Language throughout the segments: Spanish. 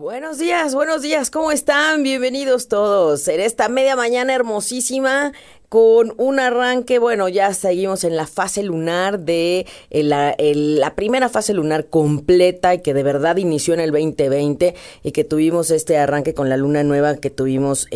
Buenos días, buenos días, ¿cómo están? Bienvenidos todos en esta media mañana hermosísima con un arranque, bueno, ya seguimos en la fase lunar de eh, la, primera fase lunar completa y que de verdad inició en el 2020 y que tuvimos este arranque con la luna nueva que tuvimos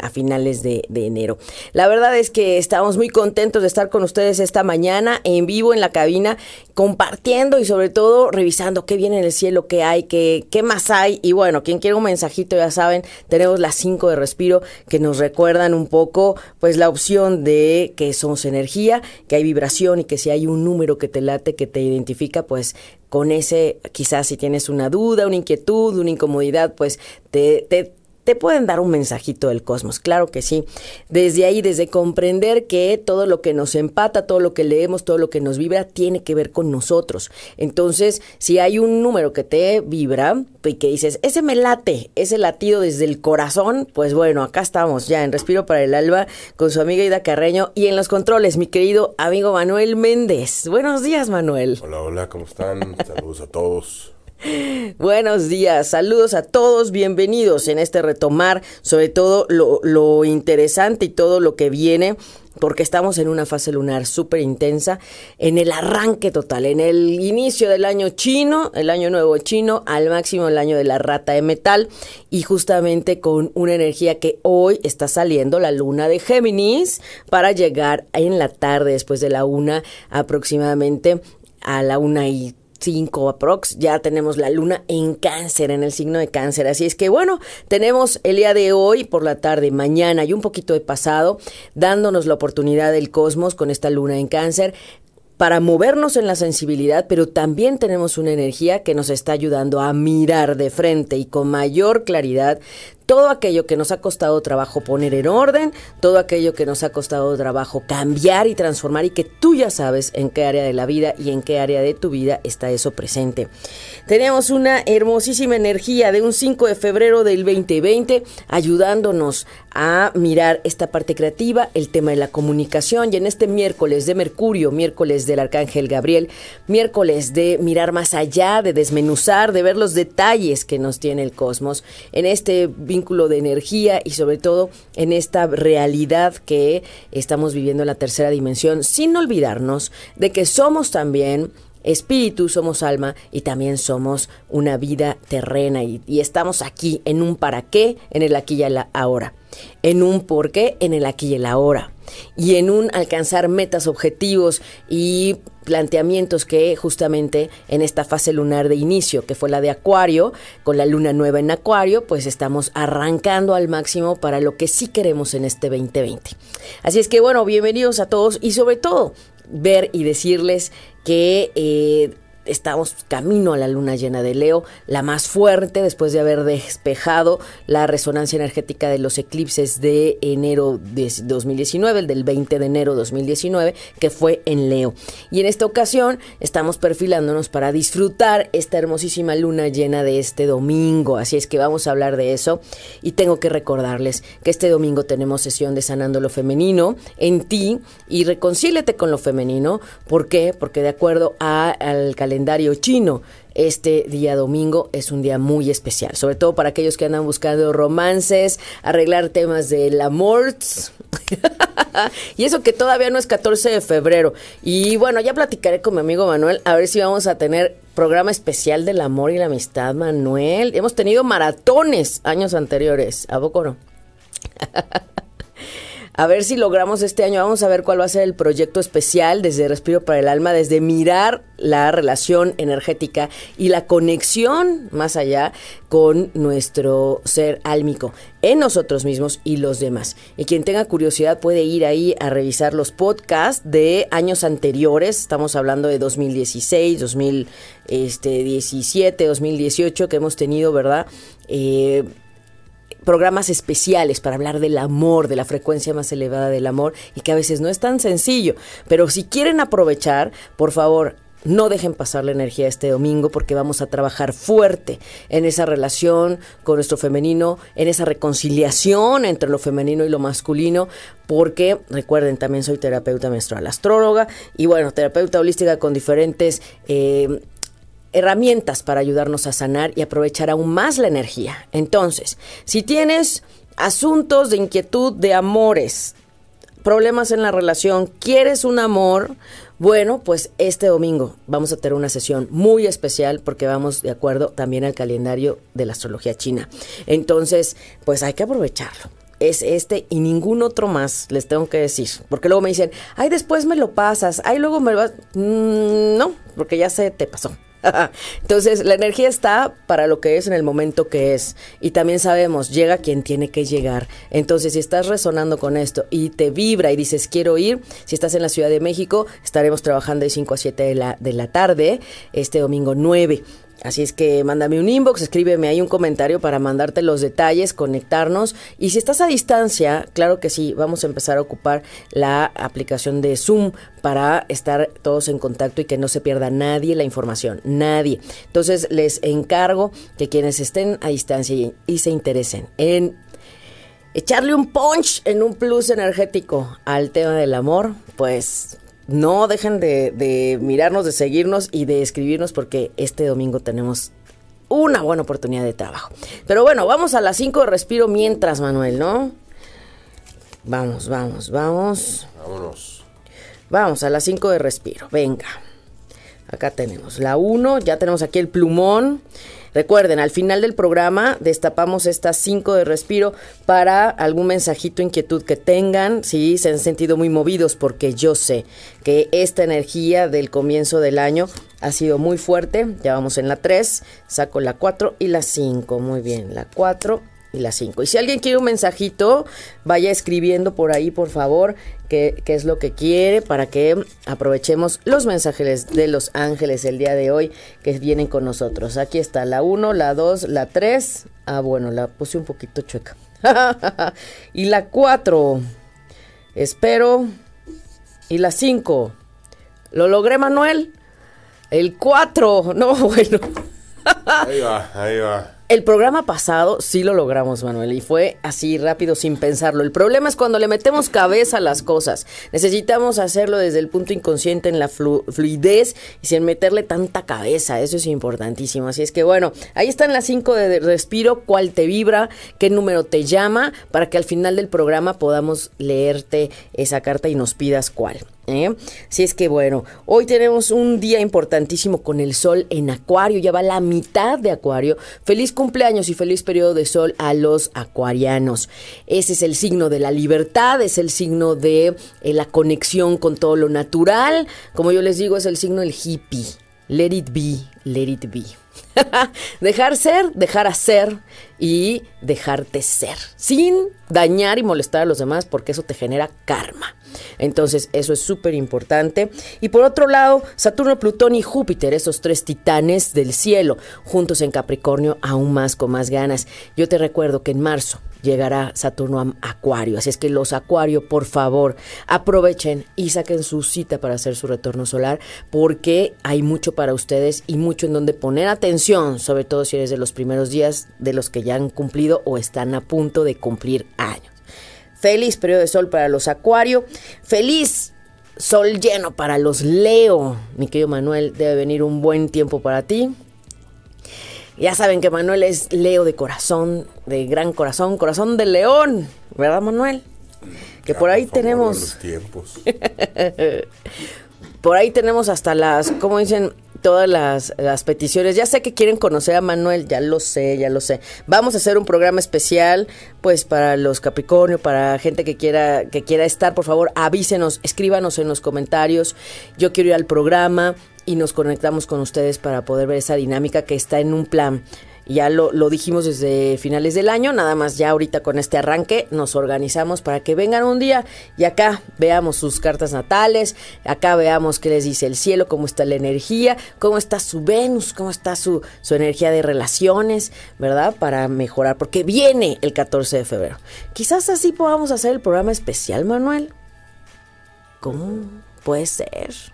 a finales de, de, enero. La verdad es que estamos muy contentos de estar con ustedes esta mañana en vivo en la cabina, compartiendo y sobre todo revisando qué viene en el cielo, qué hay, qué, qué más hay. Y bueno, quien quiera un mensajito, ya saben, tenemos las 5 de respiro que nos recuerdan un poco, pues la opción de que somos energía, que hay vibración y que si hay un número que te late, que te identifica, pues con ese, quizás si tienes una duda, una inquietud, una incomodidad, pues te, te te pueden dar un mensajito del cosmos, claro que sí. Desde ahí, desde comprender que todo lo que nos empata, todo lo que leemos, todo lo que nos vibra, tiene que ver con nosotros. Entonces, si hay un número que te vibra y que dices, ese me late, ese latido desde el corazón, pues bueno, acá estamos ya en Respiro para el Alba con su amiga Ida Carreño y en los controles, mi querido amigo Manuel Méndez. Buenos días, Manuel. Hola, hola, ¿cómo están? Saludos a todos. Buenos días, saludos a todos, bienvenidos en este retomar, sobre todo lo, interesante y todo lo que viene porque estamos en una fase lunar súper intensa, en el arranque total, en el inicio del año chino, el año nuevo chino, al máximo el año de la rata de metal, y justamente con una energía que hoy está saliendo, la luna de Géminis, para llegar en la tarde, después de la una aproximadamente a la una y 5 aprox, ya tenemos la luna en cáncer, en el signo de cáncer. Así es que bueno, tenemos el día de hoy, por la tarde, mañana y un poquito de pasado, dándonos la oportunidad del cosmos con esta luna en cáncer para movernos en la sensibilidad, pero también tenemos una energía que nos está ayudando a mirar de frente y con mayor claridad todo aquello que nos ha costado trabajo poner en orden, todo aquello que nos ha costado trabajo cambiar y transformar y que tú ya sabes en qué área de la vida y en qué área de tu vida está eso presente. Tenemos una hermosísima energía de un 5 de febrero del 2020 ayudándonos a mirar esta parte creativa, el tema de la comunicación y en este miércoles de Mercurio, miércoles del Arcángel Gabriel, miércoles de mirar más allá, de desmenuzar, de ver los detalles que nos tiene el cosmos, en este vínculo de energía y sobre todo en esta realidad que estamos viviendo en la tercera dimensión, sin olvidarnos de que somos también espíritu, somos alma y también somos una vida terrena y, estamos aquí en un para qué, en el aquí y el ahora, en un por qué, en el aquí y el ahora y en un alcanzar metas, objetivos y planteamientos que justamente en esta fase lunar de inicio, que fue la de Acuario, con la luna nueva en Acuario, pues estamos arrancando al máximo para lo que sí queremos en este 2020. Así es que bueno, bienvenidos a todos y sobre todo ver y decirles que eh, estamos camino a la luna llena de Leo, la más fuerte después de haber despejado la resonancia energética de los eclipses de enero de 2019, el del 20 de enero de 2019, que fue en Leo. Y en esta ocasión estamos perfilándonos para disfrutar esta hermosísima luna llena de este domingo. Así es que vamos a hablar de eso. Y tengo que recordarles que este domingo tenemos sesión de Sanando lo Femenino en ti y reconcíliate con lo femenino. ¿Por qué? Porque de acuerdo al calendario calendario chino. Este día domingo es un día muy especial, sobre todo para aquellos que andan buscando romances, arreglar temas del amor. y eso que todavía no es 14 de febrero. Y bueno, ya platicaré con mi amigo Manuel a ver si vamos a tener programa especial del amor y la amistad, Manuel. Hemos tenido maratones años anteriores, ¿a poco? a ver si logramos este año, vamos a ver cuál va a ser el proyecto especial desde Respiro para el Alma, desde mirar la relación energética y la conexión más allá con nuestro ser álmico en nosotros mismos y los demás. Y quien tenga curiosidad puede ir ahí a revisar los podcasts de años anteriores, estamos hablando de 2016, 2017, 2018 que hemos tenido, ¿verdad? Eh, programas especiales para hablar del amor, de la frecuencia más elevada del amor y que a veces no es tan sencillo. Pero si quieren aprovechar, por favor, no dejen pasar la energía este domingo porque vamos a trabajar fuerte en esa relación con nuestro femenino, en esa reconciliación entre lo femenino y lo masculino, porque recuerden, también soy terapeuta menstrual, astróloga y bueno, terapeuta holística con diferentes... Eh, herramientas para ayudarnos a sanar y aprovechar aún más la energía. Entonces, si tienes asuntos de inquietud, de amores, problemas en la relación, quieres un amor, bueno, pues este domingo vamos a tener una sesión muy especial porque vamos de acuerdo también al calendario de la astrología china. Entonces, pues hay que aprovecharlo es este y ningún otro más, les tengo que decir. Porque luego me dicen, ay, después me lo pasas, ay, luego me lo vas. Mm, no, porque ya se te pasó. Entonces, la energía está para lo que es en el momento que es. Y también sabemos, llega quien tiene que llegar. Entonces, si estás resonando con esto y te vibra y dices, quiero ir, si estás en la Ciudad de México, estaremos trabajando de 5 a 7 de la, de la tarde, este domingo 9. Así es que mándame un inbox, escríbeme ahí un comentario para mandarte los detalles, conectarnos. Y si estás a distancia, claro que sí, vamos a empezar a ocupar la aplicación de Zoom para estar todos en contacto y que no se pierda nadie la información, nadie. Entonces les encargo que quienes estén a distancia y, y se interesen en echarle un punch en un plus energético al tema del amor, pues no dejen de, mirarnos, de seguirnos y de escribirnos porque este domingo tenemos una buena oportunidad de trabajo. Pero bueno, vamos a las 5 de respiro mientras, Manuel, ¿no? Vamos, vamos, vamos. Vámonos. Vamos a las 5 de respiro. Venga. Acá tenemos la 1, ya tenemos aquí el plumón. Recuerden, al final del programa destapamos estas cinco de respiro para algún mensajito, inquietud que tengan, si se han sentido muy movidos, porque yo sé que esta energía del comienzo del año ha sido muy fuerte. Ya vamos en la 3, saco la 4 y la 5. Muy bien, la 4 y las 5. Y si alguien quiere un mensajito, vaya escribiendo por ahí, por favor, qué, qué, es lo que quiere para que aprovechemos los mensajes de los ángeles el día de hoy que vienen con nosotros. Aquí está la 1, la 2, la 3. Ah, bueno, la puse un poquito chueca. y la 4. Espero. Y la 5. ¿Lo logré, Manuel? El 4. No, bueno. ahí va, ahí va. El programa pasado sí lo logramos, Manuel, y fue así rápido sin pensarlo. El problema es cuando le metemos cabeza a las cosas. Necesitamos hacerlo desde el punto inconsciente en la fluidez y sin meterle tanta cabeza. Eso es importantísimo. Así es que bueno, ahí están las cinco de respiro, cuál te vibra, qué número te llama, para que al final del programa podamos leerte esa carta y nos pidas cuál. ¿Eh? Si es que bueno, hoy tenemos un día importantísimo con el sol en Acuario, ya va la mitad de Acuario. Feliz cumpleaños y feliz periodo de sol a los acuarianos. Ese es el signo de la libertad, es el signo de eh, la conexión con todo lo natural. Como yo les digo, es el signo del hippie. Let it be, let it be. dejar ser, dejar hacer y dejarte ser, sin dañar y molestar a los demás, porque eso te genera karma. Entonces, eso es súper importante. Y por otro lado, Saturno, Plutón y Júpiter, esos tres titanes del cielo, juntos en Capricornio, aún más con más ganas. Yo te recuerdo que en marzo llegará Saturno a Acuario. Así es que los Acuario, por favor, aprovechen y saquen su cita para hacer su retorno solar, porque hay mucho para ustedes y mucho en donde poner atención, sobre todo si eres de los primeros días de los que ya han cumplido o están a punto de cumplir años. Feliz periodo de sol para los Acuario. Feliz sol lleno para los Leo. Mi querido Manuel, debe venir un buen tiempo para ti. Ya saben que Manuel es Leo de corazón, de gran corazón, corazón de león, ¿verdad Manuel? Que por ahí tenemos... Los tiempos. por ahí tenemos hasta las, ¿cómo dicen? Todas las, las, peticiones. Ya sé que quieren conocer a Manuel, ya lo sé, ya lo sé. Vamos a hacer un programa especial, pues para los Capricornio, para gente que quiera que quiera estar, por favor, avísenos, escríbanos en los comentarios. Yo quiero ir al programa y nos conectamos con ustedes para poder ver esa dinámica que está en un plan ya lo, lo, dijimos desde finales del año, nada más ya ahorita con este arranque nos organizamos para que vengan un día y acá veamos sus cartas natales, acá veamos qué les dice el cielo, cómo está la energía, cómo está su Venus, cómo está su, su energía de relaciones, ¿verdad? Para mejorar, porque viene el 14 de febrero. Quizás así podamos hacer el programa especial, Manuel. ¿Cómo puede ser?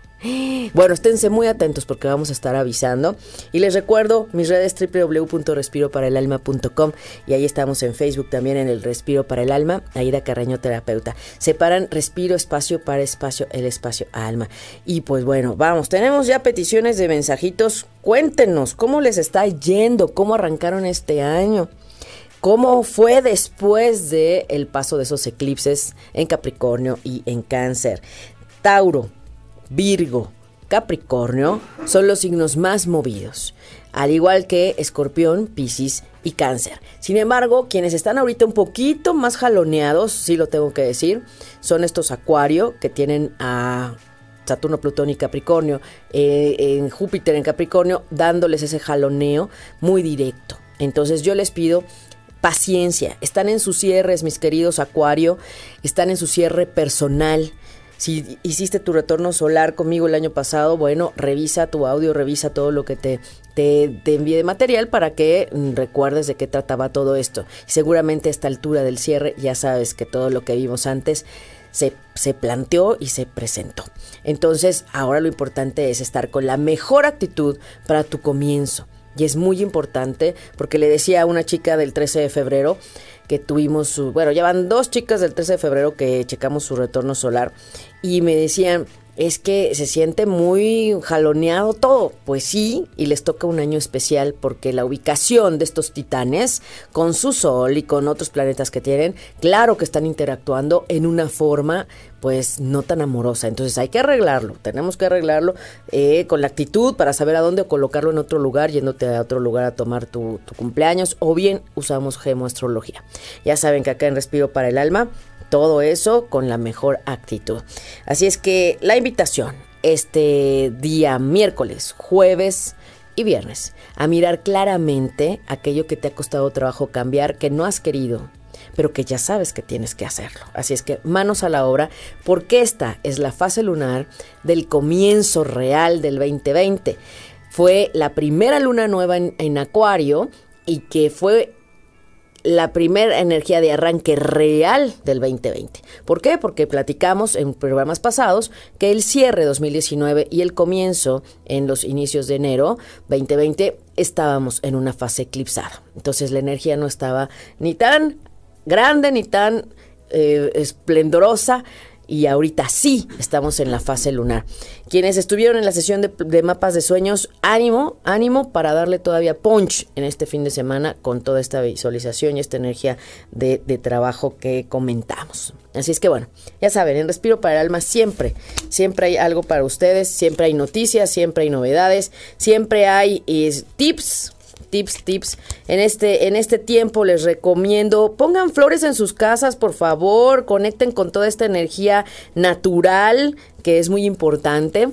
Bueno, esténse muy atentos porque vamos a estar avisando. Y les recuerdo mis redes www.respiroparaelalma.com y ahí estamos en Facebook también en el Respiro para el Alma, Aida Carreño Terapeuta. Separan respiro, espacio para espacio, el espacio alma. Y pues bueno, vamos, tenemos ya peticiones de mensajitos. Cuéntenos cómo les está yendo, cómo arrancaron este año. ¿Cómo fue después de el paso de esos eclipses en Capricornio y en Cáncer? Tauro, Virgo, Capricornio son los signos más movidos, al igual que Escorpión, Piscis y Cáncer. Sin embargo, quienes están ahorita un poquito más jaloneados, sí lo tengo que decir, son estos Acuario que tienen a Saturno, Plutón y Capricornio, eh, en Júpiter en Capricornio, dándoles ese jaloneo muy directo. Entonces yo les pido paciencia. Están en sus cierres, mis queridos Acuario, están en su cierre personal. Si hiciste tu retorno solar conmigo el año pasado, bueno, revisa tu audio, revisa todo lo que te, te, te envíe de material para que mm, recuerdes de qué trataba todo esto. Seguramente a esta altura del cierre ya sabes que todo lo que vimos antes se, se, planteó y se presentó. Entonces, ahora lo importante es estar con la mejor actitud para tu comienzo. Y es muy importante porque le decía a una chica del 13 de febrero que tuvimos su, bueno, ya van dos chicas del 13 de febrero que checamos su retorno solar y me decían, es que se siente muy jaloneado todo. Pues sí, y les toca un año especial porque la ubicación de estos titanes con su Sol y con otros planetas que tienen, claro que están interactuando en una forma pues no tan amorosa. Entonces hay que arreglarlo, tenemos que arreglarlo eh, con la actitud para saber a dónde colocarlo en otro lugar, yéndote a otro lugar a tomar tu, tu cumpleaños o bien usamos gemoastrología. Ya saben que acá en Respiro para el Alma todo eso con la mejor actitud. Así es que la invitación este día miércoles, jueves y viernes a mirar claramente aquello que te ha costado trabajo cambiar, que no has querido, pero que ya sabes que tienes que hacerlo. Así es que manos a la obra, porque esta es la fase lunar del comienzo real del 2020. Fue la primera luna nueva en, Acuario y que fue la primera energía de arranque real del 2020. ¿Por qué? Porque platicamos en programas pasados que el cierre 2019 y el comienzo en los inicios de enero 2020 estábamos en una fase eclipsada. Entonces la energía no estaba ni tan grande ni tan eh, esplendorosa y ahorita sí estamos en la fase lunar. Quienes estuvieron en la sesión de, mapas de sueños, ánimo, ánimo para darle todavía punch en este fin de semana con toda esta visualización y esta energía de, de trabajo que comentamos. Así es que bueno, ya saben, en Respiro para el Alma siempre, siempre hay algo para ustedes, siempre hay noticias, siempre hay novedades, siempre hay tips tips, tips. En este, en este tiempo les recomiendo, pongan flores en sus casas, por favor, conecten con toda esta energía natural, que es muy importante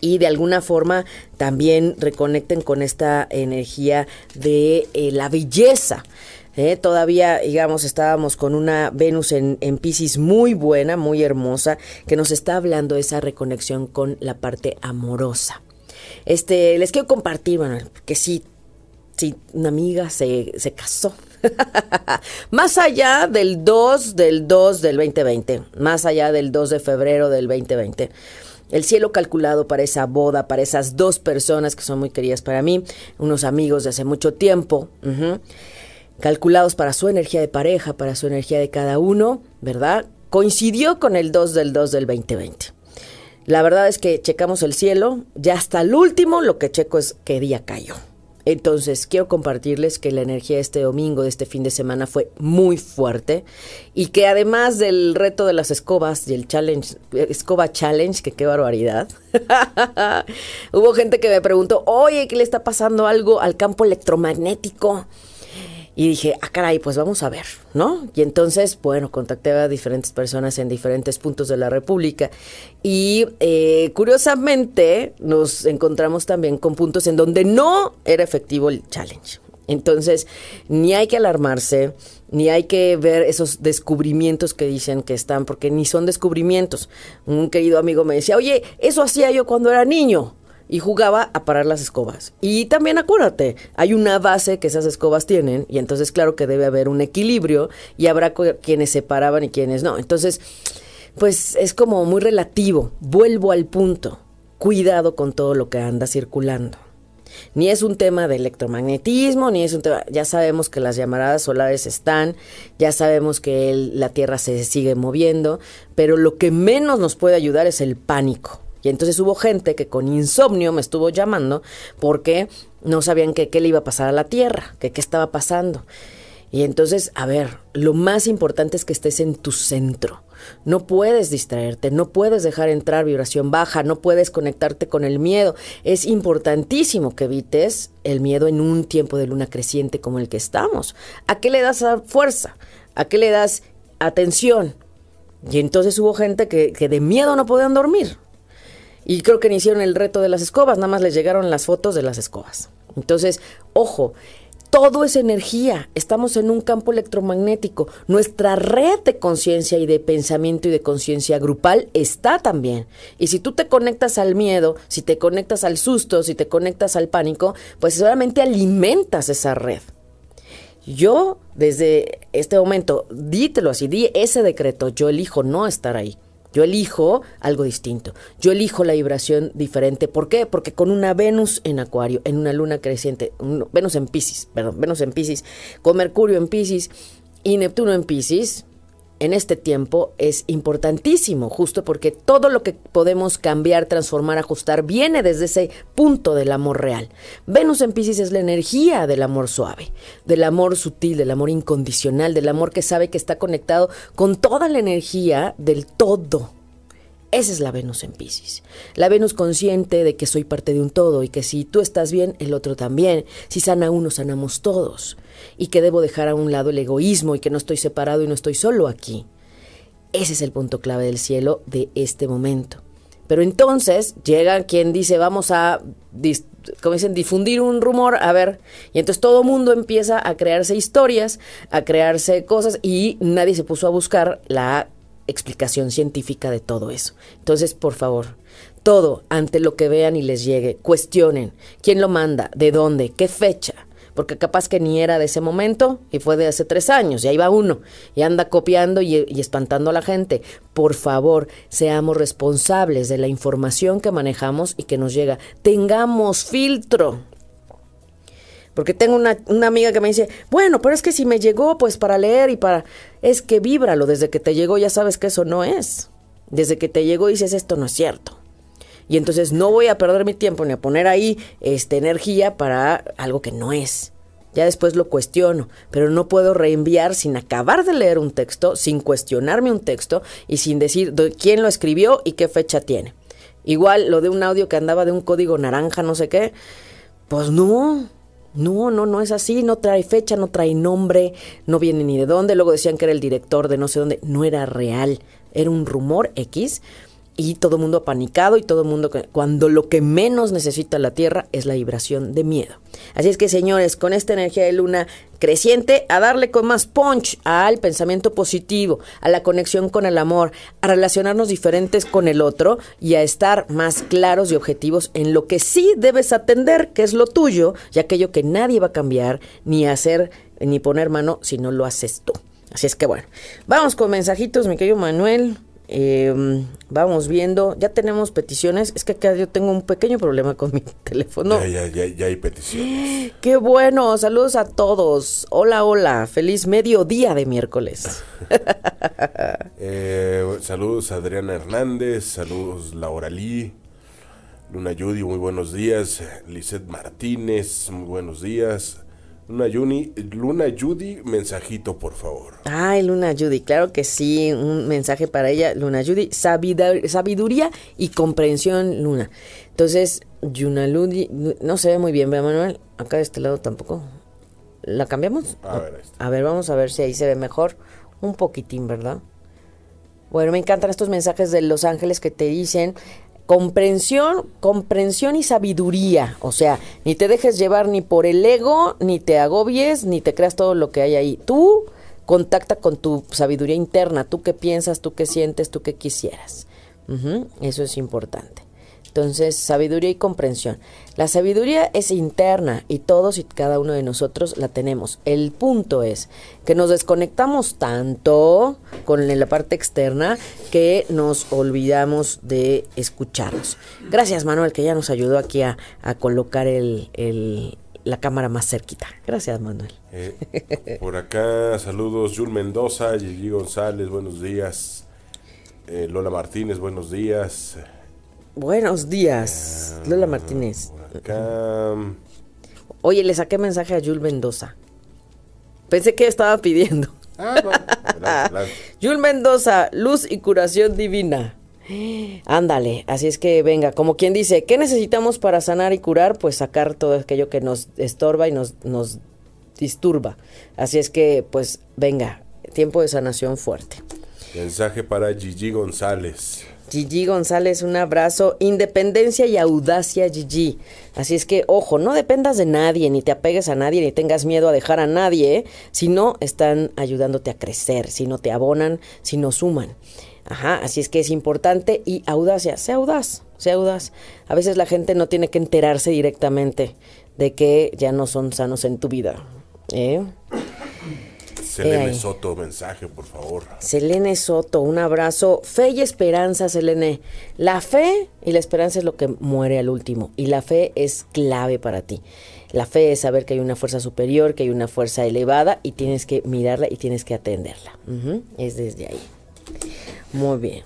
y de alguna forma también reconecten con esta energía de eh, la belleza. ¿eh? todavía, digamos, estábamos con una Venus en, en Pisces muy buena, muy hermosa, que nos está hablando de esa reconexión con la parte amorosa. Este, les quiero compartir, bueno, que sí, sí, una amiga se, se casó. más allá del 2 del 2 del 2020, más allá del 2 de febrero del 2020. El cielo calculado para esa boda, para esas dos personas que son muy queridas para mí, unos amigos de hace mucho tiempo, calculados para su energía de pareja, para su energía de cada uno, ¿verdad? Coincidió con el 2 del 2 del 2020. La verdad es que checamos el cielo, ya hasta el último lo que checo es qué día cayó. Entonces, quiero compartirles que la energía de este domingo, de este fin de semana, fue muy fuerte y que además del reto de las escobas y el challenge, escoba challenge, que qué barbaridad, hubo gente que me preguntó, oye, ¿qué le está pasando algo al campo electromagnético? Y dije, ah, caray, pues vamos a ver, ¿no? Y entonces, bueno, contacté a diferentes personas en diferentes puntos de la República y eh, curiosamente nos encontramos también con puntos en donde no era efectivo el challenge. Entonces, ni hay que alarmarse, ni hay que ver esos descubrimientos que dicen que están, porque ni son descubrimientos. Un querido amigo me decía, oye, eso hacía yo cuando era niño y jugaba a parar las escobas. Y también acuérdate, hay una base que esas escobas tienen y entonces claro que debe haber un equilibrio y habrá quienes se paraban y quienes no. Entonces, pues es como muy relativo. Vuelvo al punto. cuidado con todo lo que anda circulando. Ni es un tema de electromagnetismo, ni es un tema, ya sabemos que las llamaradas solares están, ya sabemos que la Tierra se sigue moviendo, pero lo que menos nos puede ayudar es el pánico. Y entonces hubo gente que con insomnio me estuvo llamando porque no sabían qué le iba a pasar a la Tierra, qué estaba pasando. Y entonces, a ver, lo más importante es que estés en tu centro. No puedes distraerte, no puedes dejar entrar vibración baja, no puedes conectarte con el miedo. Es importantísimo que evites el miedo en un tiempo de luna creciente como el que estamos. ¿A qué le das fuerza? ¿A qué le das atención? Y entonces hubo gente que, que de miedo no podían dormir. Y creo que ni hicieron el reto de las escobas, nada más les llegaron las fotos de las escobas. Entonces, ojo, todo es energía, estamos en un campo electromagnético. Nuestra red de conciencia y de pensamiento y de conciencia grupal está también. Y si tú te conectas al miedo, si te conectas al susto, si te conectas al pánico, pues solamente alimentas esa red. Yo, desde este momento, dítelo así, di ese decreto, yo elijo no estar ahí. Yo elijo algo distinto. Yo elijo la vibración diferente. ¿Por qué? Porque con una Venus en Acuario, en una luna creciente, Venus en Pisces, perdón, Venus en Pisces, con Mercurio en Pisces y Neptuno en Pisces, en este tiempo es importantísimo, justo porque todo lo que podemos cambiar, transformar, ajustar, viene desde ese punto del amor real. Venus en Pisces es la energía del amor suave, del amor sutil, del amor incondicional, del amor que sabe que está conectado con toda la energía del todo. Esa es la Venus en Pisces. La Venus consciente de que soy parte de un todo y que si tú estás bien, el otro también. Si sana uno, sanamos todos y que debo dejar a un lado el egoísmo y que no estoy separado y no estoy solo aquí. Ese es el punto clave del cielo de este momento. Pero entonces llega quien dice, vamos a, como dicen, difundir un rumor, a ver, y entonces todo mundo empieza a crearse historias, a crearse cosas y nadie se puso a buscar la explicación científica de todo eso. Entonces, por favor, todo ante lo que vean y les llegue, cuestionen quién lo manda, de dónde, qué fecha, porque capaz que ni era de ese momento y fue de hace tres años, y ahí va uno, y anda copiando y, espantando a la gente. Por favor, seamos responsables de la información que manejamos y que nos llega. Tengamos filtro. Porque tengo una, una, amiga que me dice, bueno, pero es que si me llegó, pues para leer y para... Es que víbralo, desde que te llegó ya sabes que eso no es. Desde que te llegó dices, esto no es cierto y entonces no voy a perder mi tiempo ni a poner ahí este, energía para algo que no es. Ya después lo cuestiono, pero no puedo reenviar sin acabar de leer un texto, sin cuestionarme un texto y sin decir quién lo escribió y qué fecha tiene. Igual lo de un audio que andaba de un código naranja, no sé qué, pues no, no, no, no es así, no trae fecha, no trae nombre, no viene ni de dónde, luego decían que era el director de no sé dónde, no era real, era un rumor X y todo el mundo apanicado y todo el mundo cuando lo que menos necesita la Tierra es la vibración de miedo. Así es que señores, con esta energía de luna creciente, a darle con más punch al pensamiento positivo, a la conexión con el amor, a relacionarnos diferentes con el otro y a estar más claros y objetivos en lo que sí debes atender, que es lo tuyo, y aquello que nadie va a cambiar, ni hacer, ni poner mano si no lo haces tú. Así es que bueno, vamos con mensajitos, mi querido Manuel. Eh, vamos viendo, ya tenemos peticiones. Es que acá yo tengo un pequeño problema con mi teléfono. Ya, ya, ya, hay peticiones. Qué bueno, saludos a todos. Hola, hola, feliz mediodía de miércoles. eh, saludos a Adriana Hernández, saludos Laura Lee, Luna Judy, muy buenos días. Lizeth Martínez, muy buenos días. Luna, Juni, Luna Judy, mensajito, por favor. Ay, Luna Judy, claro que sí, un mensaje para ella. Luna Judy, sabiduría y comprensión, Luna. Entonces, Luna Judy, no se ve muy bien, ¿verdad, Manuel? Acá de este lado tampoco. ¿La cambiamos? A ver, A ver, vamos a ver si ahí se ve mejor. Un poquitín, ¿verdad? Bueno, me encantan estos mensajes de Los Ángeles que te dicen, comprensión, comprensión y sabiduría. O sea, ni te dejes llevar ni por el ego, ni te agobies, ni te creas todo lo que hay ahí. Tú contacta con tu sabiduría interna, tú qué piensas, tú qué sientes, tú qué quisieras. eso es importante. Entonces, sabiduría y comprensión. La sabiduría es interna y todos y cada uno de nosotros la tenemos. El punto es que nos desconectamos tanto con la parte externa que nos olvidamos de escucharnos. Gracias Manuel que ya nos ayudó aquí a, colocar el, la cámara más cerquita. Gracias Manuel. Eh, por acá saludos Jul Mendoza, Gigi González, buenos días. Eh, Lola Martínez, buenos días. Buenos días, Lola Martínez. Oye, le saqué mensaje a Jul Mendoza. Pensé que estaba pidiendo. Ah, Jul Mendoza, luz y curación divina. Ándale, así es que venga, como quien dice, ¿qué necesitamos para sanar y curar? Pues sacar todo aquello que nos estorba y nos, nos disturba. Así es que, pues venga, tiempo de sanación fuerte. Mensaje para Gigi González. Gigi González, un abrazo. Independencia y audacia, Gigi. Así es que, ojo, no dependas de nadie, ni te apegues a nadie, ni tengas miedo a dejar a nadie, si no están ayudándote a crecer, si no te abonan, si no suman. Ajá, así es que es importante y audacia, sea audaz, sea audaz. A veces la gente no tiene que enterarse directamente de que ya no son sanos en tu vida. ¿eh? Selene Soto, mensaje, por favor. Selene Soto, un abrazo. Fe y esperanza, Selene. La fe y la esperanza es lo que muere al último. Y la fe es clave para ti. La fe es saber que hay una fuerza superior, que hay una fuerza elevada y tienes que mirarla y tienes que atenderla. Es desde ahí. Muy bien.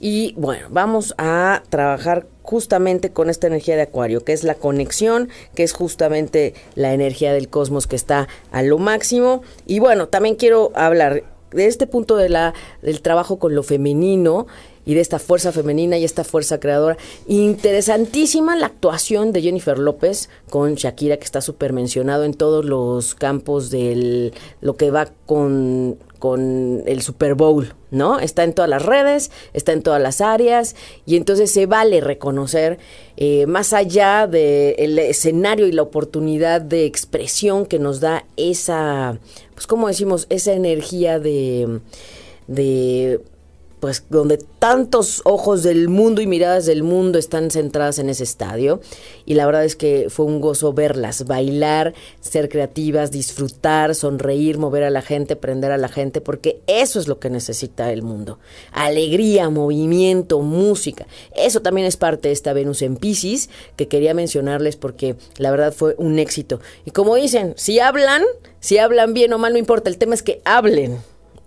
Y bueno, vamos a trabajar justamente con esta energía de Acuario, que es la conexión, que es justamente la energía del cosmos que está a lo máximo. Y bueno, también quiero hablar de este punto de la, del trabajo con lo femenino y de esta fuerza femenina y esta fuerza creadora. Interesantísima la actuación de Jennifer López con Shakira, que está súper mencionado en todos los campos de lo que va con con el Super Bowl, ¿no? Está en todas las redes, está en todas las áreas y entonces se vale reconocer, eh, más allá del escenario y la oportunidad de expresión que nos da esa, pues como decimos, esa energía de, de pues donde tantos ojos del mundo y miradas del mundo están centradas en ese estadio y la verdad es que fue un gozo verlas, bailar, ser creativas, disfrutar, sonreír, mover a la gente, prender a la gente, porque eso es lo que necesita el mundo. Alegría, movimiento, música. Eso también es parte de esta Venus en Pisces que quería mencionarles porque la verdad fue un éxito. Y como dicen, si hablan, si hablan bien o mal no importa, el tema es que hablen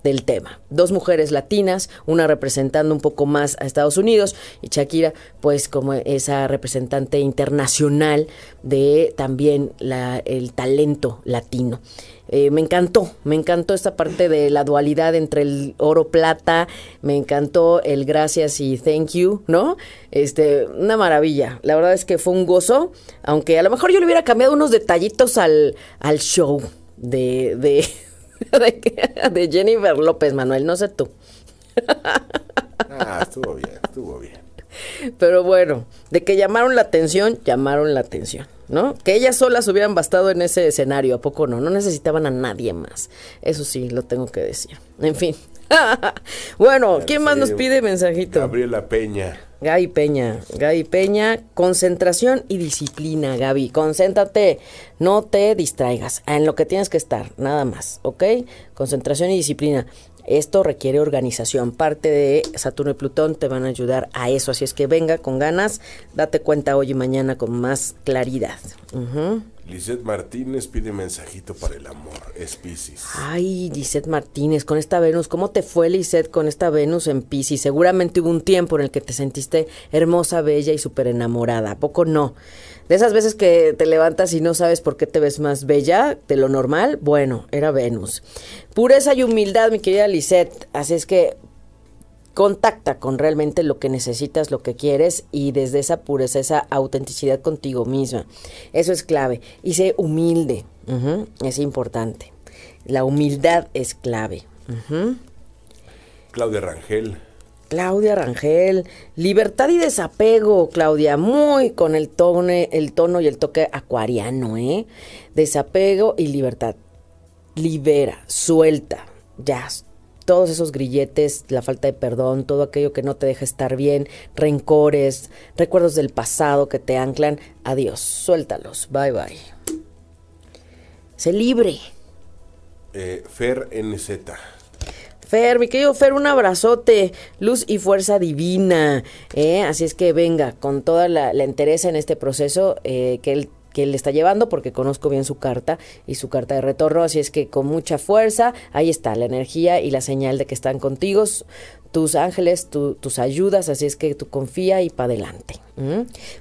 del tema. Dos mujeres latinas, una representando un poco más a Estados Unidos y Shakira pues como esa representante internacional de también el talento latino. Eh, me encantó, me encantó esta parte de la dualidad entre el oro plata, me encantó el gracias y thank you, ¿no? Este, una maravilla. La verdad es que fue un gozo, aunque a lo mejor yo le hubiera cambiado unos detallitos al, al show de de, Jennifer López, Manuel, no sé tú. ah, estuvo bien, estuvo bien. Pero bueno, de que llamaron la atención, llamaron la atención, ¿no? Que ellas solas hubieran bastado en ese escenario, ¿a poco no? No necesitaban a nadie más. Eso sí, lo tengo que decir. En fin. bueno, ¿quién más nos pide mensajito? Gabriela Peña. Gaby Peña, Gaby Peña, concentración y disciplina, Gaby. Concéntrate, no te distraigas en lo que tienes que estar, nada más, ¿ok? Concentración y disciplina. Esto requiere organización. Parte de Saturno y Plutón te van a ayudar a eso. Así es que venga con ganas, date cuenta hoy y mañana con más claridad. Lisette Martínez pide mensajito para el amor, es Pisces. Ay, Lisette Martínez, con esta Venus, ¿cómo te fue Lisette con esta Venus en Pisces? Seguramente hubo un tiempo en el que te sentiste hermosa, bella y súper enamorada, ¿a poco no? De esas veces que te levantas y no sabes por qué te ves más bella de lo normal, bueno, era Venus. Pureza y humildad, mi querida Lisette, así es que contacta con realmente lo que necesitas, lo que quieres y desde esa pureza, esa autenticidad contigo misma. Eso es clave. Y sé humilde, es importante. La humildad es clave. Claudia Rangel. Claudia Rangel, libertad y desapego, Claudia, muy con el tono, el tono y el toque acuariano, ¿eh? Desapego y libertad. Libera, suelta, ya todos esos grilletes, la falta de perdón, todo aquello que no te deja estar bien, rencores, recuerdos del pasado que te anclan. Adiós, suéltalos. Bye bye. Sé libre. Eh, Fer NZ. Fer, mi querido Fer, un abrazote, luz y fuerza divina. ¿eh? Así es que venga, con toda la, la entereza en este proceso eh, que él que él está llevando porque conozco bien su carta y su carta de retorno, así es que con mucha fuerza, ahí está la energía y la señal de que están contigo, tus ángeles, tus ayudas, así es que tú confía y para adelante.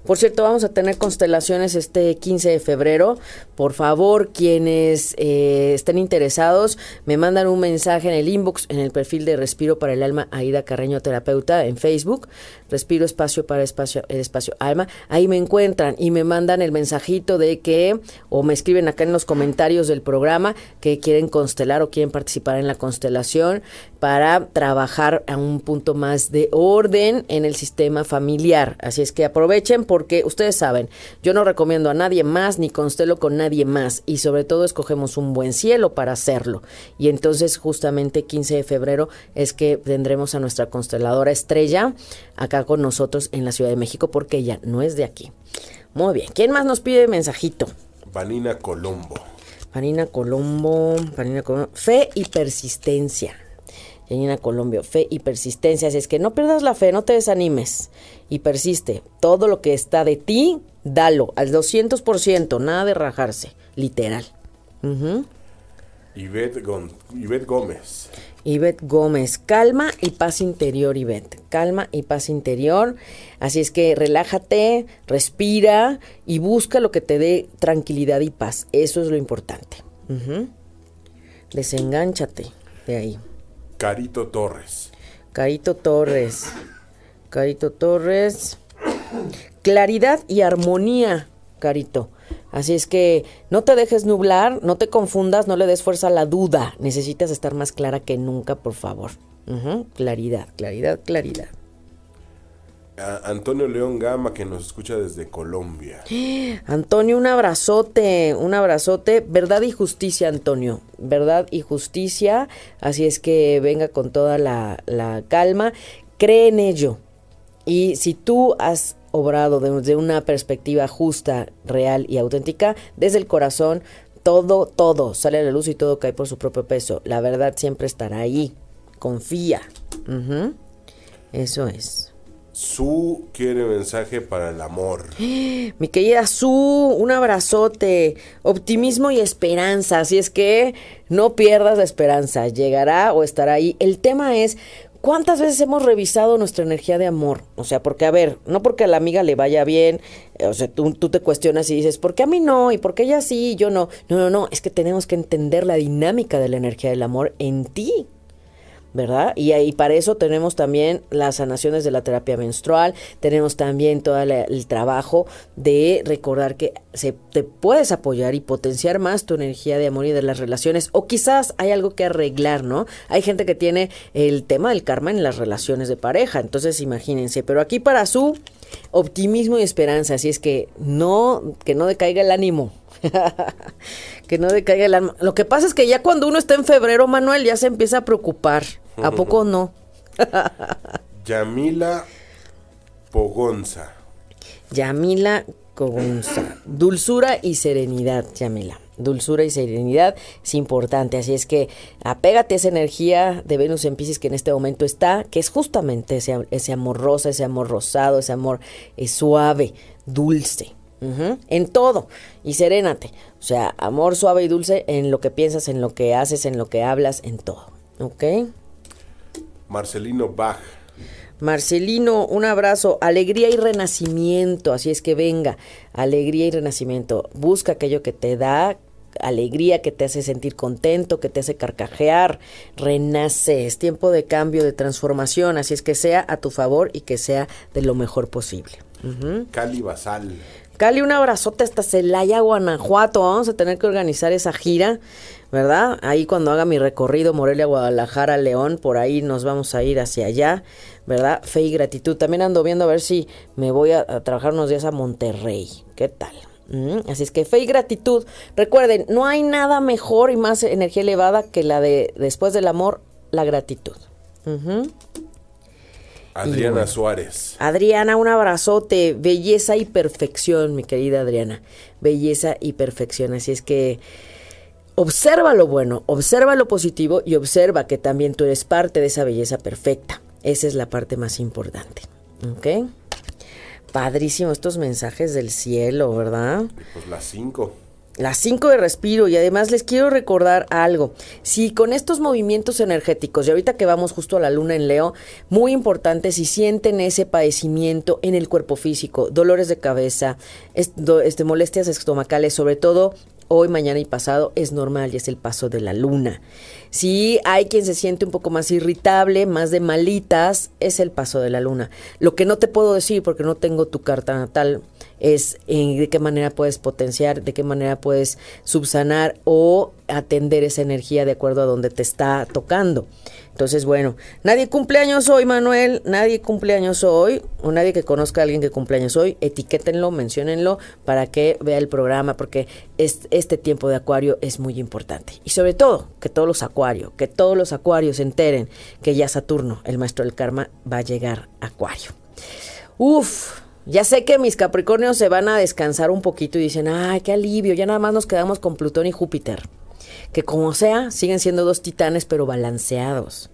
Por cierto, vamos a tener constelaciones este 15 de febrero. Por favor, quienes eh, estén interesados, me mandan un mensaje en el inbox, en el perfil de Respiro para el Alma, Aida Carreño Terapeuta, en Facebook. Respiro Espacio para Espacio, el Espacio Alma. Ahí me encuentran y me mandan el mensajito de que, o me escriben acá en los comentarios del programa, que quieren constelar o quieren participar en la constelación para trabajar a un punto más de orden en el sistema familiar. Así es que aprovechen porque ustedes saben, yo no recomiendo a nadie más ni constelo con nadie más y sobre todo escogemos un buen cielo para hacerlo. Y entonces justamente 15 de febrero es que tendremos a nuestra consteladora estrella acá con nosotros en la Ciudad de México porque ella no es de aquí. Muy bien, ¿quién más nos pide mensajito? Vanina Colombo. Vanina Colombo, Vanina Colombo. Fe y persistencia. Yanina Colombia, fe y persistencia. Así es que no pierdas la fe, no te desanimes y persiste. Todo lo que está de ti, dalo al 200%, nada de rajarse, literal. Uh Ivette, Gómez. Ivette Gómez, calma y paz interior, Ivette. Calma y paz interior. Así es que relájate, respira y busca lo que te dé tranquilidad y paz. Eso es lo importante. Uh Desengánchate de ahí. Carito Torres. Carito Torres. Carito Torres. Claridad y armonía, Carito. Así es que no te dejes nublar, no te confundas, no le des fuerza a la duda. Necesitas estar más clara que nunca, por favor. Claridad, claridad, claridad. Antonio León Gama que nos escucha desde Colombia. Antonio, un abrazote, un abrazote. Verdad y justicia, Antonio. Verdad y justicia. Así es que venga con toda la, calma. Cree en ello. Y si tú has obrado desde una perspectiva justa, real y auténtica, desde el corazón, todo, todo sale a la luz y todo cae por su propio peso. La verdad siempre estará ahí. Confía. Eso es. Su quiere mensaje para el amor. Mi querida Su, un abrazote, optimismo y esperanza. Así es que no pierdas la esperanza, llegará o estará ahí. El tema es ¿Cuántas veces hemos revisado nuestra energía de amor? O sea, porque, a ver, no porque a la amiga le vaya bien, o sea, tú, tú, te cuestionas y dices, ¿por qué a mí no? ¿Y por qué ella sí y yo no? No, no, no, es que tenemos que entender la dinámica de la energía del amor en ti. ¿Verdad? Y ahí para eso tenemos también las sanaciones de la terapia menstrual, tenemos también todo el trabajo de recordar que se te puedes apoyar y potenciar más tu energía de amor y de las relaciones o quizás hay algo que arreglar, ¿no? Hay gente que tiene el tema del karma en las relaciones de pareja, entonces imagínense, pero aquí para su optimismo y esperanza, así es que no que no decaiga el ánimo. que no decaiga el alma. Lo que pasa es que ya cuando uno está en febrero, Manuel, ya se empieza a preocupar. ¿A poco no? Yamila Pogonza. Yamila Pogonza. Dulzura y serenidad, Yamila. Dulzura y serenidad es importante, así es que apégate a esa energía de Venus en Pisces que en este momento está, que es justamente ese, ese amor rosa, ese amor rosado, ese amor eh, suave, dulce en todo. Y serénate. O sea, amor suave y dulce en lo que piensas, en lo que haces, en lo que hablas, en todo. ¿Ok? Marcelino Bach. Marcelino, un abrazo, alegría y renacimiento, así es que venga, alegría y renacimiento, busca aquello que te da alegría, que te hace sentir contento, que te hace carcajear, renace, es tiempo de cambio, de transformación, así es que sea a tu favor y que sea de lo mejor posible. Cali Basal. Cali, un abrazote hasta Celaya, Guanajuato. Vamos a tener que organizar esa gira, ¿verdad? Ahí cuando haga mi recorrido Morelia, Guadalajara, León, por ahí nos vamos a ir hacia allá, ¿verdad? Fe y gratitud. También ando viendo a ver si me voy a, trabajar unos días a Monterrey. ¿Qué tal? Mm, así es que fe y gratitud. Recuerden, no hay nada mejor y más energía elevada que la de después del amor, la gratitud. Adriana Suárez. Adriana, un abrazote. Belleza y perfección, mi querida Adriana. Belleza y perfección. Así es que observa lo bueno, observa lo positivo y observa que también tú eres parte de esa belleza perfecta. Esa es la parte más importante. ¿Ok? Padrísimo estos mensajes del cielo, ¿verdad? Pues las cinco. Las 5 de respiro y además les quiero recordar algo. Si con estos movimientos energéticos, y ahorita que vamos justo a la luna en Leo, muy importante si sienten ese padecimiento en el cuerpo físico, dolores de cabeza, este, molestias estomacales, sobre todo hoy, mañana y pasado, es normal y es el paso de la luna. Si hay quien se siente un poco más irritable, más de malitas, es el paso de la luna. Lo que no te puedo decir porque no tengo tu carta natal es eh, de qué manera puedes potenciar, de qué manera puedes subsanar o atender esa energía de acuerdo a donde te está tocando. Entonces, bueno, nadie cumpleaños hoy, Manuel, nadie cumpleaños hoy, o nadie que conozca a alguien que cumpleaños hoy, etiquétenlo, menciónenlo para que vea el programa, porque este tiempo de acuario es muy importante. Y sobre todo, que todos los acuarios, que todos los acuarios se enteren que ya Saturno, el maestro del karma, va a llegar a acuario. Uf, ya sé que mis Capricornios se van a descansar un poquito y dicen, ay, qué alivio, ya nada más nos quedamos con Plutón y Júpiter. Que como sea, siguen siendo dos titanes, pero balanceados.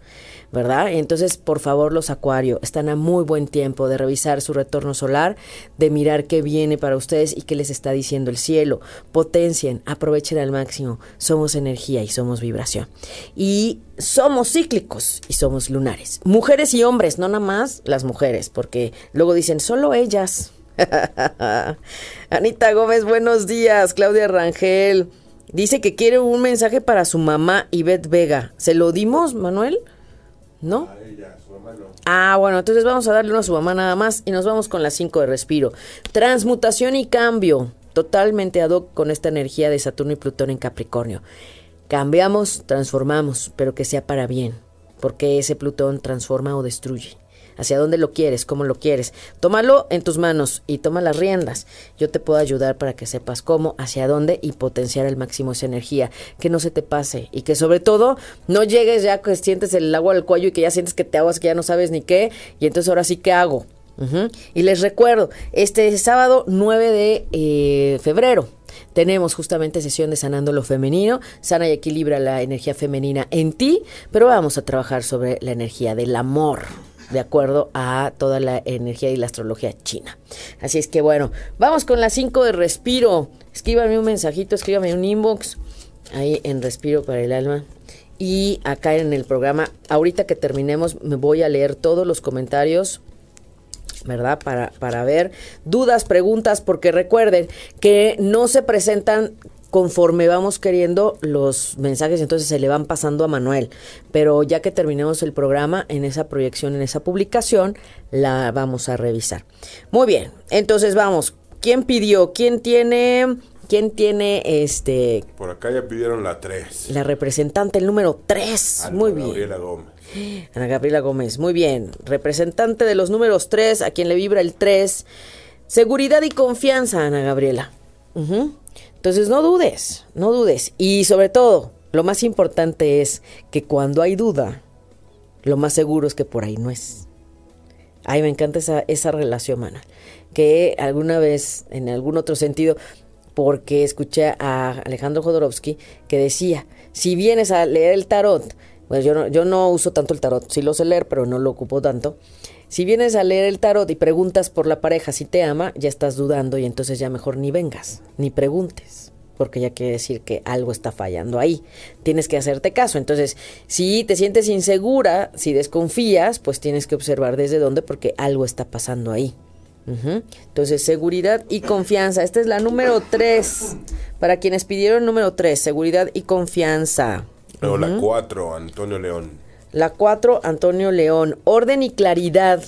¿verdad? Entonces, por favor, los acuarios están a muy buen tiempo de revisar su retorno solar, de mirar qué viene para ustedes y qué les está diciendo el cielo. Potencien, aprovechen al máximo. Somos energía y somos vibración. Y somos cíclicos y somos lunares. Mujeres y hombres, no nada más las mujeres, porque luego dicen solo ellas. Anita Gómez, buenos días. Claudia Rangel. Dice que quiere un mensaje para su mamá, Ivette Vega. ¿Se lo dimos, Manuel? ¿No? Ah, bueno, entonces vamos a darle uno a su mamá nada más y nos vamos con las 5 de respiro. Transmutación y cambio, totalmente ad hoc con esta energía de Saturno y Plutón en Capricornio. Cambiamos, transformamos, pero que sea para bien, porque ese Plutón transforma o destruye hacia dónde lo quieres, cómo lo quieres. Tómalo en tus manos y toma las riendas. Yo te puedo ayudar para que sepas cómo, hacia dónde y potenciar al máximo esa energía. Que no se te pase y que sobre todo no llegues ya que sientes el agua al cuello y que ya sientes que te aguas, que ya no sabes ni qué. Y entonces ahora sí, ¿qué hago? Y les recuerdo, este sábado 9 de eh, febrero tenemos justamente sesión de sanando lo femenino, sana y equilibra la energía femenina en ti, pero vamos a trabajar sobre la energía del amor de acuerdo a toda la energía y la astrología china. Así es que bueno, vamos con las 5 de respiro. Escríbame un mensajito, escríbame un inbox ahí en Respiro para el Alma. Y acá en el programa, ahorita que terminemos, me voy a leer todos los comentarios ¿verdad? Para, para ver dudas, preguntas, porque recuerden que no se presentan conforme vamos queriendo los mensajes, entonces se le van pasando a Manuel. Pero ya que terminemos el programa, en esa proyección, en esa publicación, la vamos a revisar. Muy bien, entonces vamos. ¿Quién pidió? ¿Quién tiene... ¿Quién tiene este... Por acá ya pidieron la 3. La representante, el número 3. Muy bien. Gabriela Gómez. Ana Gabriela Gómez, muy bien. Representante de los números 3, a quien le vibra el 3. Seguridad y confianza, Ana Gabriela. Entonces no dudes, no dudes. Y sobre todo, lo más importante es que cuando hay duda, lo más seguro es que por ahí no es. Ay, me encanta esa, esa relación, mana. Que alguna vez, en algún otro sentido, porque escuché a Alejandro Jodorowsky que decía, si vienes a leer el tarot, pues yo no, yo no uso tanto el tarot, sí lo sé leer, pero no lo ocupo tanto. Si vienes a leer el tarot y preguntas por la pareja si te ama, ya estás dudando y entonces ya mejor ni vengas, ni preguntes, porque ya quiere decir que algo está fallando ahí. Tienes que hacerte caso. Entonces, si te sientes insegura, si desconfías, pues tienes que observar desde dónde porque algo está pasando ahí. Entonces, seguridad y confianza. Esta es la número tres. Para quienes pidieron número tres, seguridad y confianza. Luego la cuatro, Antonio León. La 4, Antonio León. Orden y claridad.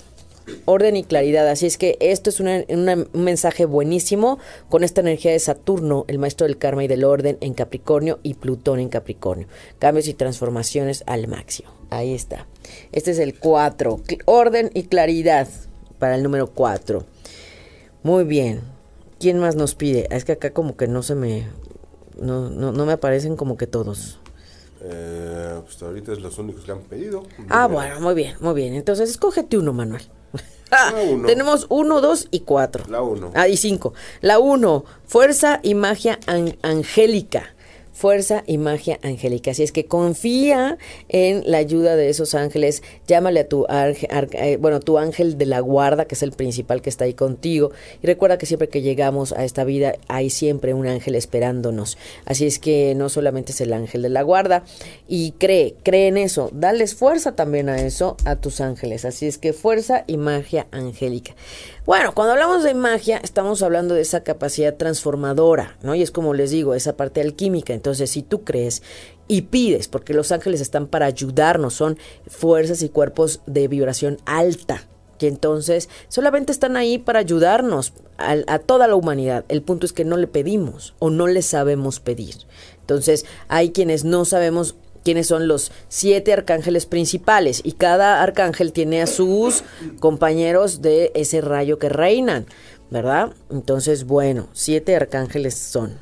Orden y claridad. Así es que esto es un mensaje buenísimo con esta energía de Saturno, el maestro del karma y del orden en Capricornio y Plutón en Capricornio. Cambios y transformaciones al máximo. Ahí está. Este es el 4. Orden y claridad para el número 4. Muy bien. ¿Quién más nos pide? Es que acá como que no se me... No, no, no me aparecen como que todos. Eh, pues ahorita es los únicos que han pedido. Ah, bueno, muy bien, muy bien. Entonces, escógete uno, Manuel. La uno. Tenemos uno, dos y cuatro. La uno. Ah, y cinco. La uno, fuerza y magia an- angélica. Fuerza y magia angélica. Así es que confía en la ayuda de esos ángeles. Llámale a tu, eh, bueno, tu ángel de la guarda, que es el principal que está ahí contigo. Y recuerda que siempre que llegamos a esta vida hay siempre un ángel esperándonos. Así es que no solamente es el ángel de la guarda. Y cree, cree en eso. Dales fuerza también a eso, a tus ángeles. Así es que fuerza y magia angélica. Bueno, cuando hablamos de magia, estamos hablando de esa capacidad transformadora, ¿no? Y es como les digo, esa parte alquímica. Entonces, si tú crees y pides, porque los ángeles están para ayudarnos, son fuerzas y cuerpos de vibración alta. Que entonces solamente están ahí para ayudarnos a, a toda la humanidad. El punto es que no le pedimos o no le sabemos pedir. Entonces, hay quienes no sabemos quiénes son los siete arcángeles principales y cada arcángel tiene a sus compañeros de ese rayo que reinan, ¿verdad? Entonces, bueno, siete arcángeles son.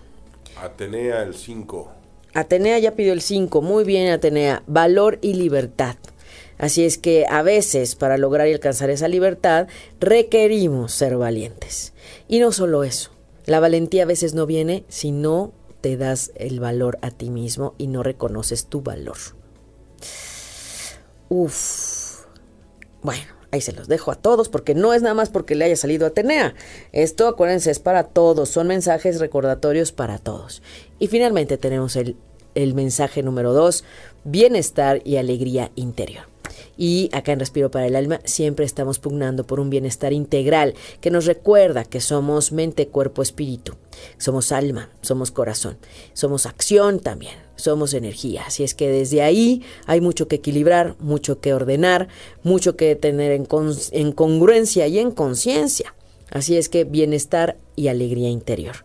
Atenea el 5. Atenea ya pidió el 5, muy bien Atenea, valor y libertad. Así es que a veces para lograr y alcanzar esa libertad requerimos ser valientes. Y no solo eso, la valentía a veces no viene si no te das el valor a ti mismo y no reconoces tu valor. Uf. Bueno, ahí se los dejo a todos porque no es nada más porque le haya salido a Atenea. Esto, acuérdense, es para todos. Son mensajes recordatorios para todos. Y finalmente tenemos el, el mensaje número dos, bienestar y alegría interior. Y acá en Respiro para el Alma siempre estamos pugnando por un bienestar integral que nos recuerda que somos mente, cuerpo, espíritu. Somos alma, somos corazón, somos acción también, somos energía. Así es que desde ahí hay mucho que equilibrar, mucho que ordenar, mucho que tener en, en congruencia y en conciencia. Así es que bienestar y alegría interior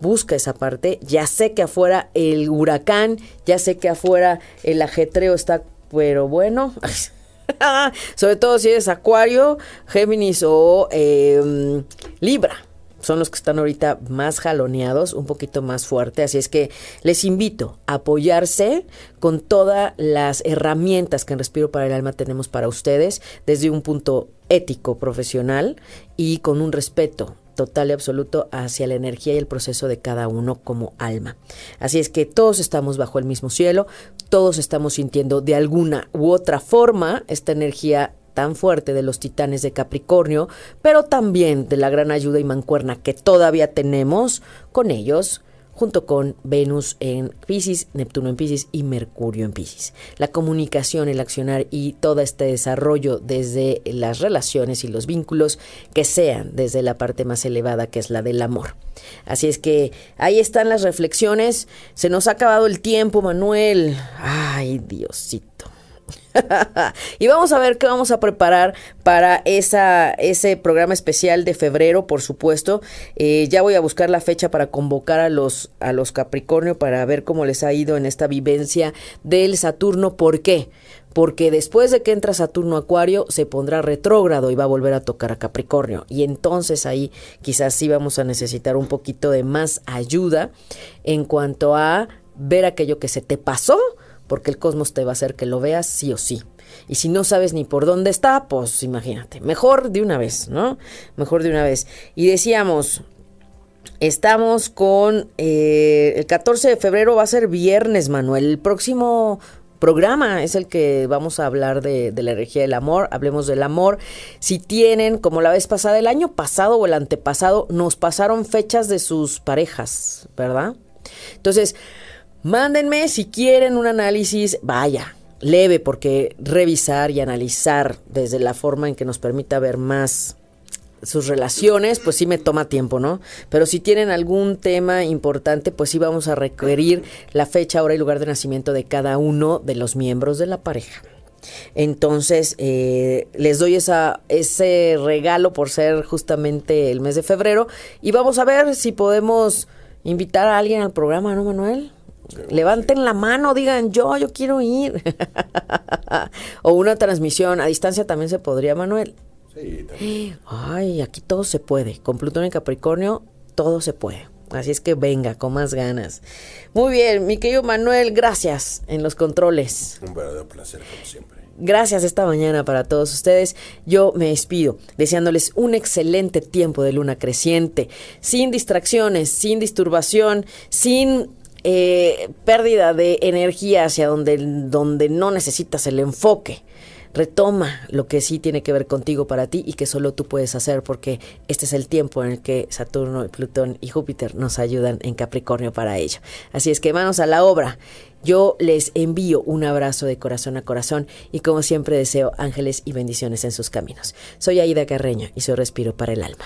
busca esa parte. Ya sé que afuera el huracán, ya sé que afuera el ajetreo está, pero bueno. Sobre todo si eres Acuario, Géminis o eh, Libra. Son los que están ahorita más jaloneados, un poquito más fuerte. Así es que les invito a apoyarse con todas las herramientas que en Respiro para el Alma tenemos para ustedes, desde un punto ético, profesional y con un respeto total y absoluto hacia la energía y el proceso de cada uno como alma. Así es que todos estamos bajo el mismo cielo, todos estamos sintiendo de alguna u otra forma esta energía tan fuerte de los titanes de Capricornio, pero también de la gran ayuda y mancuerna que todavía tenemos con ellos, junto con Venus en Pisces, Neptuno en Pisces y Mercurio en Pisces. La comunicación, el accionar y todo este desarrollo desde las relaciones y los vínculos que sean desde la parte más elevada que es la del amor. Así es que ahí están las reflexiones. Se nos ha acabado el tiempo, Manuel. Ay, Diosito. y vamos a ver qué vamos a preparar para esa, ese programa especial de febrero, por supuesto. Eh, ya voy a buscar la fecha para convocar a los, a los Capricornio para ver cómo les ha ido en esta vivencia del Saturno. ¿Por qué? Porque después de que entra Saturno Acuario, se pondrá retrógrado y va a volver a tocar a Capricornio. Y entonces ahí quizás sí vamos a necesitar un poquito de más ayuda en cuanto a ver aquello que se te pasó porque el cosmos te va a hacer que lo veas sí o sí. Y si no sabes ni por dónde está, pues imagínate, mejor de una vez, ¿no? Mejor de una vez. Y decíamos, estamos con eh, el 14 de febrero va a ser viernes, Manuel. El próximo programa es el que vamos a hablar de, de, la energía del amor, hablemos del amor. Si tienen, como la vez pasada, el año pasado o el antepasado, nos pasaron fechas de sus parejas, ¿verdad? Entonces, Mándenme si quieren un análisis, vaya, leve, porque revisar y analizar desde la forma en que nos permita ver más sus relaciones, pues sí me toma tiempo, ¿no? Pero si tienen algún tema importante, pues sí vamos a requerir la fecha, hora y lugar de nacimiento de cada uno de los miembros de la pareja. Entonces, eh, les doy ese regalo por ser justamente el mes de febrero y vamos a ver si podemos invitar a alguien al programa, ¿no, Manuel? Levanten la mano, digan yo, yo quiero ir. o una transmisión a distancia también se podría, Manuel. Sí, también. Ay, aquí todo se puede. Con Plutón en Capricornio, todo se puede. Así es que venga, con más ganas. Muy bien, mi querido Manuel, gracias en los controles. Un verdadero placer, como siempre. Gracias esta mañana para todos ustedes. Yo me despido deseándoles un excelente tiempo de luna creciente, sin distracciones, sin disturbación, sin eh, pérdida de energía hacia donde, donde no necesitas el enfoque. Retoma lo que sí tiene que ver contigo para ti y que solo tú puedes hacer porque este es el tiempo en el que Saturno, Plutón y Júpiter nos ayudan en Capricornio para ello. Así es que manos a la obra. Yo les envío un abrazo de corazón a corazón y como siempre deseo ángeles y bendiciones en sus caminos. Soy Aida Carreño y soy Respiro para el Alma.